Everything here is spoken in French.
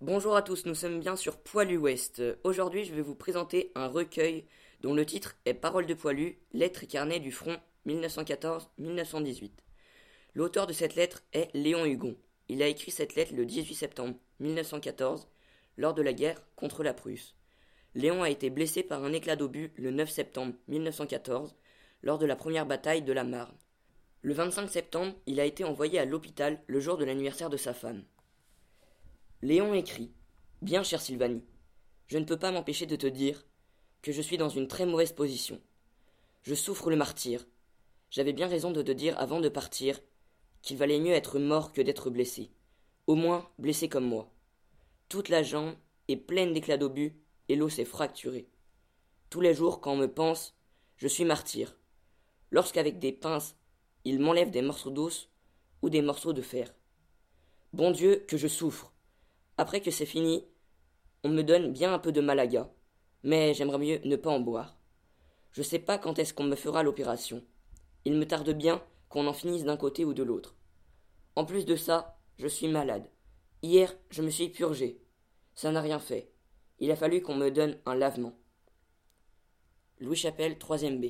Bonjour à tous, nous sommes bien sur Poilu Ouest. Aujourd'hui, je vais vous présenter un recueil dont le titre est Paroles de Poilu, lettres et carnet du front 1914-1918. L'auteur de cette lettre est Léon Hugon. Il a écrit cette lettre le 18 septembre 1914, lors de la guerre contre la Prusse. Léon a été blessé par un éclat d'obus le 9 septembre 1914, lors de la première bataille de la Marne. Le 25 septembre, il a été envoyé à l'hôpital le jour de l'anniversaire de sa femme. Léon écrit Bien, cher Sylvanie, je ne peux pas m'empêcher de te dire que je suis dans une très mauvaise position. Je souffre le martyr. J'avais bien raison de te dire avant de partir qu'il valait mieux être mort que d'être blessé. Au moins blessé comme moi. Toute la jambe est pleine d'éclats d'obus et l'eau s'est fracturée. Tous les jours, quand on me pense, je suis martyr. Lorsqu'avec des pinces, il m'enlève des morceaux d'os ou des morceaux de fer. Bon Dieu, que je souffre. Après que c'est fini, on me donne bien un peu de malaga, mais j'aimerais mieux ne pas en boire. Je sais pas quand est-ce qu'on me fera l'opération. Il me tarde bien qu'on en finisse d'un côté ou de l'autre. En plus de ça, je suis malade. Hier, je me suis purgé. Ça n'a rien fait. Il a fallu qu'on me donne un lavement. Louis Chapelle, 3 B.